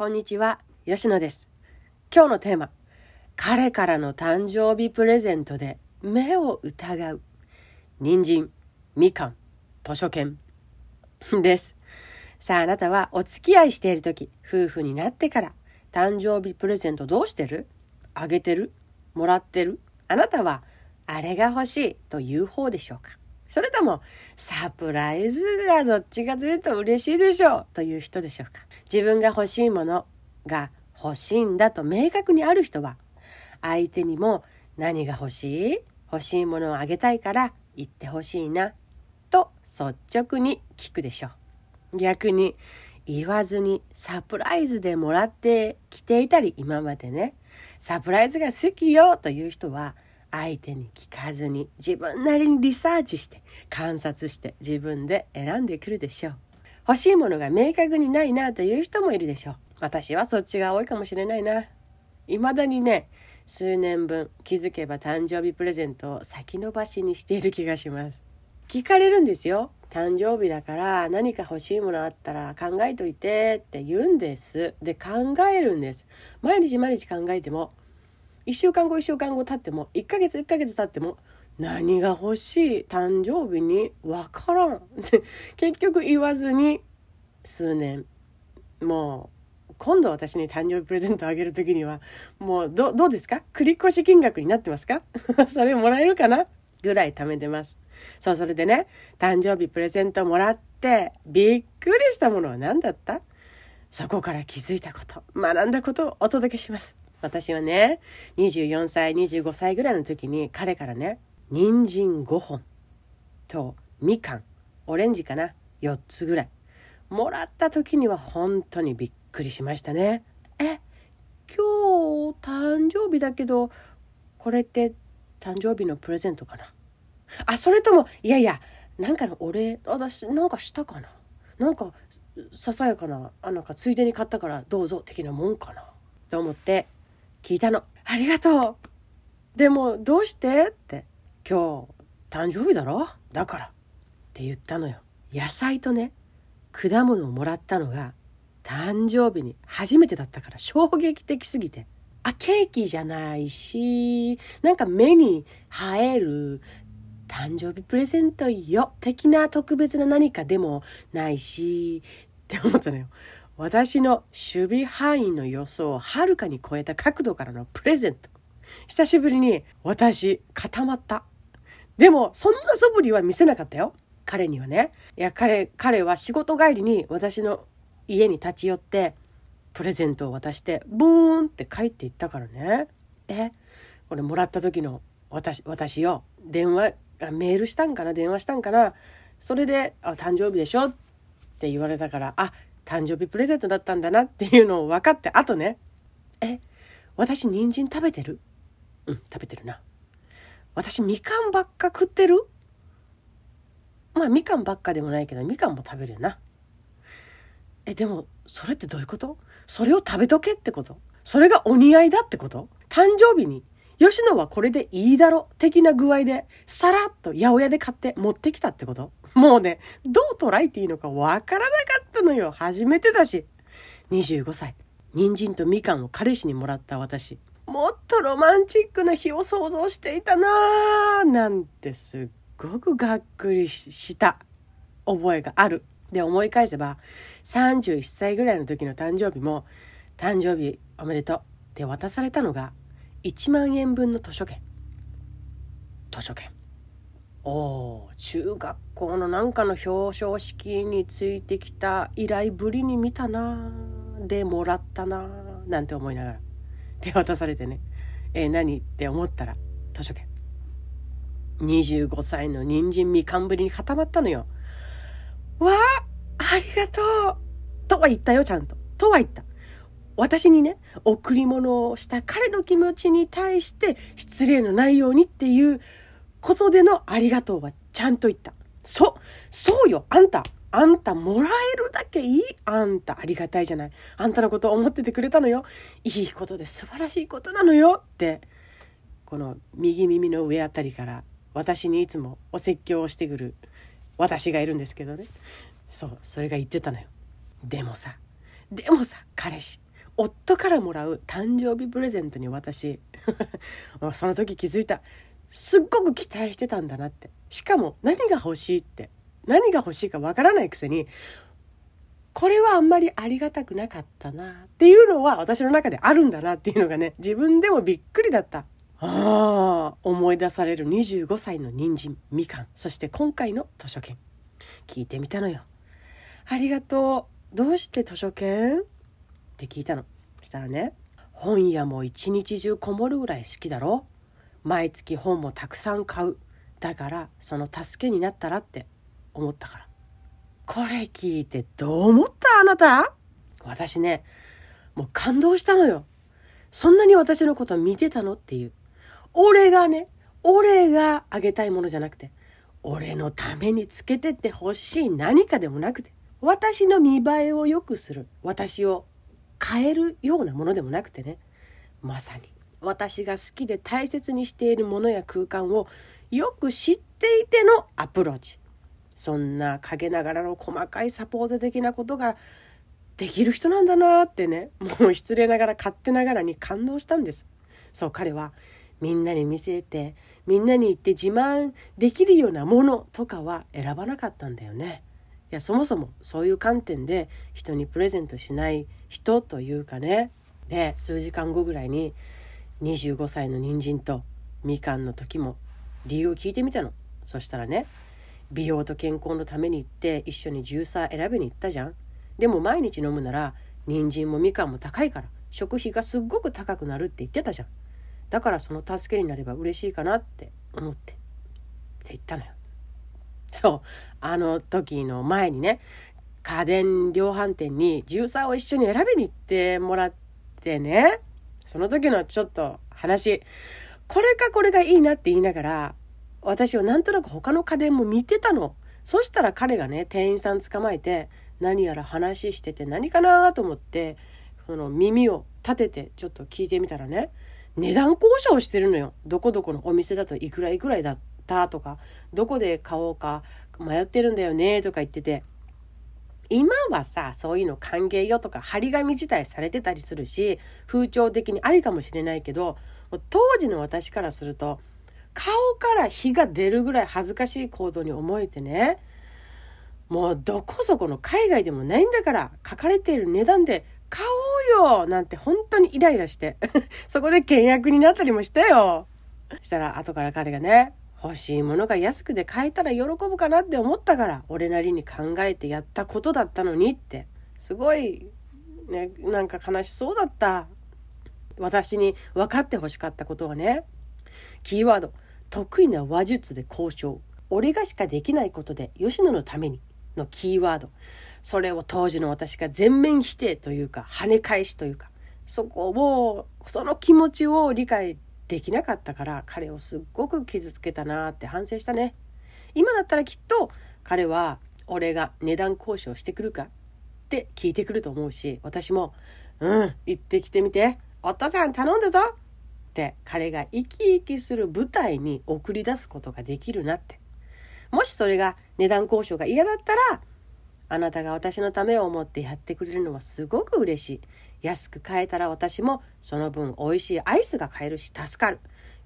こんにちは、吉野です。今日のテーマ、彼からの誕生日プレゼントで目を疑う。人参、みかん、図書券です。さあ、あなたはお付き合いしている時、夫婦になってから誕生日プレゼントどうしてる？あげてる？もらってる？あなたはあれが欲しいという方でしょうか？それともサプライズがどっちかというと嬉しいでしょうという人でしょうか？自分が欲しいものが欲しいんだと明確にある人は相手にも何が欲しい欲しいものをあげたいから言ってほしいなと率直に聞くでしょう。逆に言わずにサプライズでもらってきていたり今までねサプライズが好きよという人は相手に聞かずに自分なりにリサーチして観察して自分で選んでくるでしょう。欲しいものが明確にないなという人もいるでしょう。私はそっちが多いかもしれないな。未だにね数年分気づけば誕生日プレゼントを先延ばしにしている気がします。聞かれるんですよ。誕生日だから何か欲しいものあったら考えといてって言うんです。で考えるんです。毎日毎日考えても1週間後1週間後経っても1ヶ月1ヶ月経っても何が欲しい誕生日に分からん。っ て結局言わずに数年。もう今度私に誕生日プレゼントあげる時にはもうどうですか？繰越金額になってますか？それもらえるかな？ぐらい貯めてます。そうそれでね誕生日プレゼントもらってびっくりしたものは何だった？そこから気づいたこと学んだことをお届けします。私はね24歳25歳ぐらいの時に彼からね人参5本とみかんオレンジかな4つぐらいもらった時には本当にびっくりしましたね。え今日誕生日だけどこれって誕生日のプレゼントかな？あそれともいやいやなんかのお礼私なんかしたかな？なんかささやかなあなんかついでに買ったからどうぞ的なもんかな？と思って聞いたの。ありがとう。でもどうして？って今日誕生日だろ？だからって言ったのよ。野菜とね果物をもらったのが誕生日に初めてだったから衝撃的すぎて。あ、ケーキじゃないし、なんか目に映える誕生日プレゼントよ的な特別な何かでもないしって思ったのよ。私の守備範囲の予想をはるかに超えた角度からのプレゼント。久しぶりに私固まった。でもそんな素振りは見せなかったよ。彼にはね。いや彼、彼は仕事帰りに私の家に立ち寄ってプレゼントを渡してブーンって帰っていったからね。え？これもらった時の私、私よ。電話、メールしたんかな？電話したんかな？それで、あ、誕生日でしょ？って言われたから、あ、誕生日プレゼントだったんだなっていうのを分かってあとねえ私人参食べてるうん食べてるな私みかんばっか食ってるまあみかんばっかでもないけどみかんも食べるよなえでもそれってどういうことそれを食べとけってことそれがお似合いだってこと誕生日に吉野はこれでいいだろ？的な具合でさらっと八百屋で買って持ってきたってこともうね、どう捉えていいのかわからなかったのよ。初めてだし。25歳。人参とみかんを彼氏にもらった私。もっとロマンチックな日を想像していたなぁ。なんてすっごくがっくりした覚えがある。で、思い返せば、31歳ぐらいの時の誕生日も、誕生日おめでとうって渡されたのが、1万円分の図書券。図書券。お中学校のなんかの表彰式についてきた依頼ぶりに見たな。でもらったな。なんて思いながら。手渡されてね。えー、何って思ったら図書券。25歳の人参みかんぶりに固まったのよ。わあありがとう。とは言ったよちゃんと。とは言った。私にね贈り物をした彼の気持ちに対して失礼のないようにっていうことでのありがとうはちゃんと言った。そ、そうよ、あんた。あんたもらえるだけいいあんたありがたいじゃない。あんたのことを思っててくれたのよ。いいことで素晴らしいことなのよって、この右耳の上あたりから私にいつもお説教をしてくる私がいるんですけどね。そう、それが言ってたのよ。でもさ、でもさ、彼氏、夫からもらう誕生日プレゼントに私 その時気づいたすっごく期待してたんだなって。しかも何が欲しいって。何が欲しいかわからないくせにこれはあんまりありがたくなかったなっていうのは私の中であるんだなっていうのがね自分でもびっくりだった。ああ思い出される25歳の人参みかんそして今回の図書券。聞いてみたのよ。ありがとう。どうして図書券？って聞いたの。したらね本屋も一日中こもるぐらい好きだろ。毎月本もたくさん買う。だからその助けになったらって思ったから。これ聞いてどう思ったあなた？私ねもう感動したのよ。そんなに私のこと見てたのっていう。俺がね、俺があげたいものじゃなくて、俺のためにつけてってほしい何かでもなくて、私の見栄えを良くする、私を変えるようなものでもなくてね、まさに。私が好きで大切にしているものや空間をよく知っていてのアプローチ。そんな陰ながらの細かいサポート的なことができる人なんだなってね、もう失礼ながら勝手ながらに感動したんです。そう彼はみんなに見せてみんなに言って自慢できるようなものとかは選ばなかったんだよね。いやそもそもそういう観点で人にプレゼントしない人というかねで数時間後ぐらいに25歳の人参とみかんの時も理由を聞いてみたの。そしたらね美容と健康のために行って一緒にジューサー選びに行ったじゃん。でも毎日飲むなら人参もみかんも高いから食費がすっごく高くなるって言ってたじゃん。だからその助けになれば嬉しいかなって思ってって言ったのよ。そうあの時の前にね家電量販店にジューサーを一緒に選びに行ってもらってねその時のちょっと話これかこれがいいなって言いながら私はなんとなく他の家電も見てたのそしたら彼がね店員さん捕まえて何やら話してて何かなと思ってその耳を立ててちょっと聞いてみたらね値段交渉してるのよ。どこどこのお店だといくらいくらだったとか、どこで買おうか迷ってるんだよねとか言ってて、今はさ、そういうの歓迎よとか、張り紙自体されてたりするし、風潮的にありかもしれないけど、当時の私からすると、顔から火が出るぐらい恥ずかしい行動に思えてね、もうどこそこの海外でもないんだから、書かれている値段で買おうよなんて本当にイライラして そこで倹約になったりもしたよ。したら後から彼がね欲しいものが安くで買えたら喜ぶかなって思ったから俺なりに考えてやったことだったのにって。すごいねなんか悲しそうだった。私に分かってほしかったことはね。キーワード得意な話術で交渉。俺がしかできないことで吉野のために。のキーワード。それを当時の私が全面否定というか跳ね返しというか。そこをその気持ちを理解できなかったから彼をすっごく傷つけたなって反省したね今だったらきっと彼は俺が値段交渉してくるか？って聞いてくると思うし私も「うん行ってきてみてお父さん頼んだぞ!」って彼が生き生きする舞台に送り出すことができるなってもしそれが値段交渉が嫌だったらあなたが私のためを思ってやってくれるのはすごく嬉しい。安く買えたら私もその分美味しいアイスが買えるし助かる。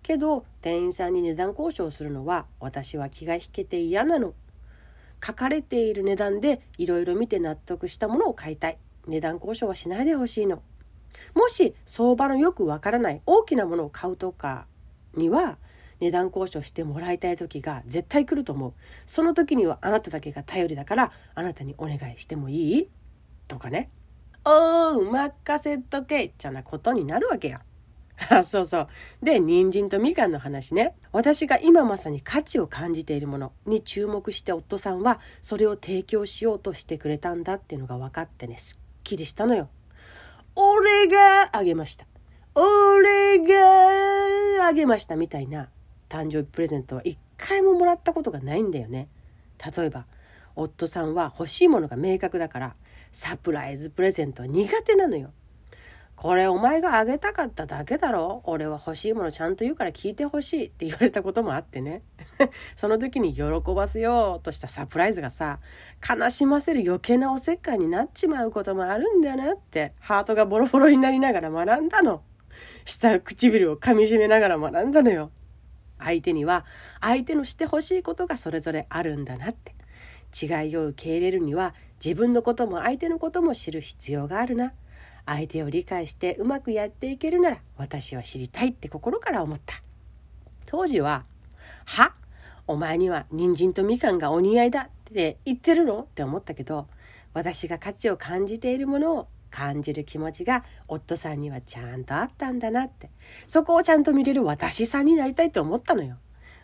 けど店員さんに値段交渉するのは私は気が引けて嫌なの。書かれている値段でいろいろ見て納得したものを買いたい。値段交渉はしないでほしいの。もし相場のよくわからない大きなものを買うとかには値段交渉してもらいたい時が絶対来ると思う。その時にはあなただけが頼りだからあなたにお願いしてもいい？とかね。おう、任せとけちゃなことになるわけや。あ、そうそう。で、人参とみかんの話ね。私が今まさに価値を感じているものに注目して夫さんはそれを提供しようとしてくれたんだっていうのが分かってね、すっきりしたのよ。俺があげました。俺があげましたみたいな誕生日プレゼントは一回ももらったことがないんだよね。例えば夫さんは欲しいものが明確だからサプライズプレゼント苦手なのよ。これお前があげたかっただけだろ。俺は欲しいものちゃんと言うから聞いてほしいって言われたこともあってね。その時に喜ばせようとしたサプライズがさ悲しませる余計なおせっかいになっちまうこともあるんだよなってハートがボロボロになりながら学んだの。下唇を噛みしめながら学んだのよ。相手には相手のしてほしいことがそれぞれあるんだなって。違いを受け入れるには自分のことも相手のことも知る必要があるな。相手を理解してうまくやっていけるなら私は知りたいって心から思った。当時は「は？お前には人参とみかんがお似合いだ」って言ってるの？って思ったけど私が価値を感じているものを感じる気持ちが夫さんにはちゃんとあったんだなって。そこをちゃんと見れる私さんになりたいって思ったのよ。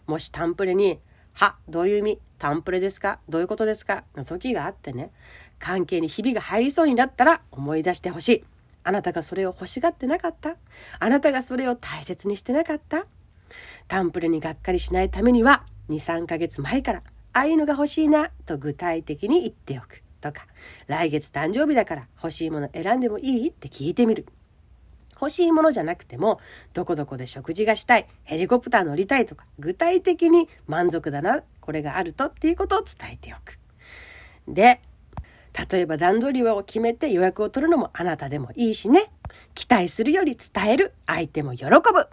もしタンプレに「はどういう意味？タンプレですか？どういうことですか?」の時があってね関係にひびが入りそうになったら思い出してほしい。あなたがそれを欲しがってなかった？あなたがそれを大切にしてなかった？タンプレにがっかりしないためには23ヶ月前からああいうのが欲しいなと具体的に言っておくとか来月誕生日だから欲しいもの選んでもいい？って聞いてみる。欲しいものじゃなくてもどこどこで食事がしたいヘリコプター乗りたいとか具体的に満足だなこれがあるとっていうことを伝えておく。で例えば段取りを決めて予約を取るのもあなたでもいいしね。期待するより伝える相手も喜ぶ。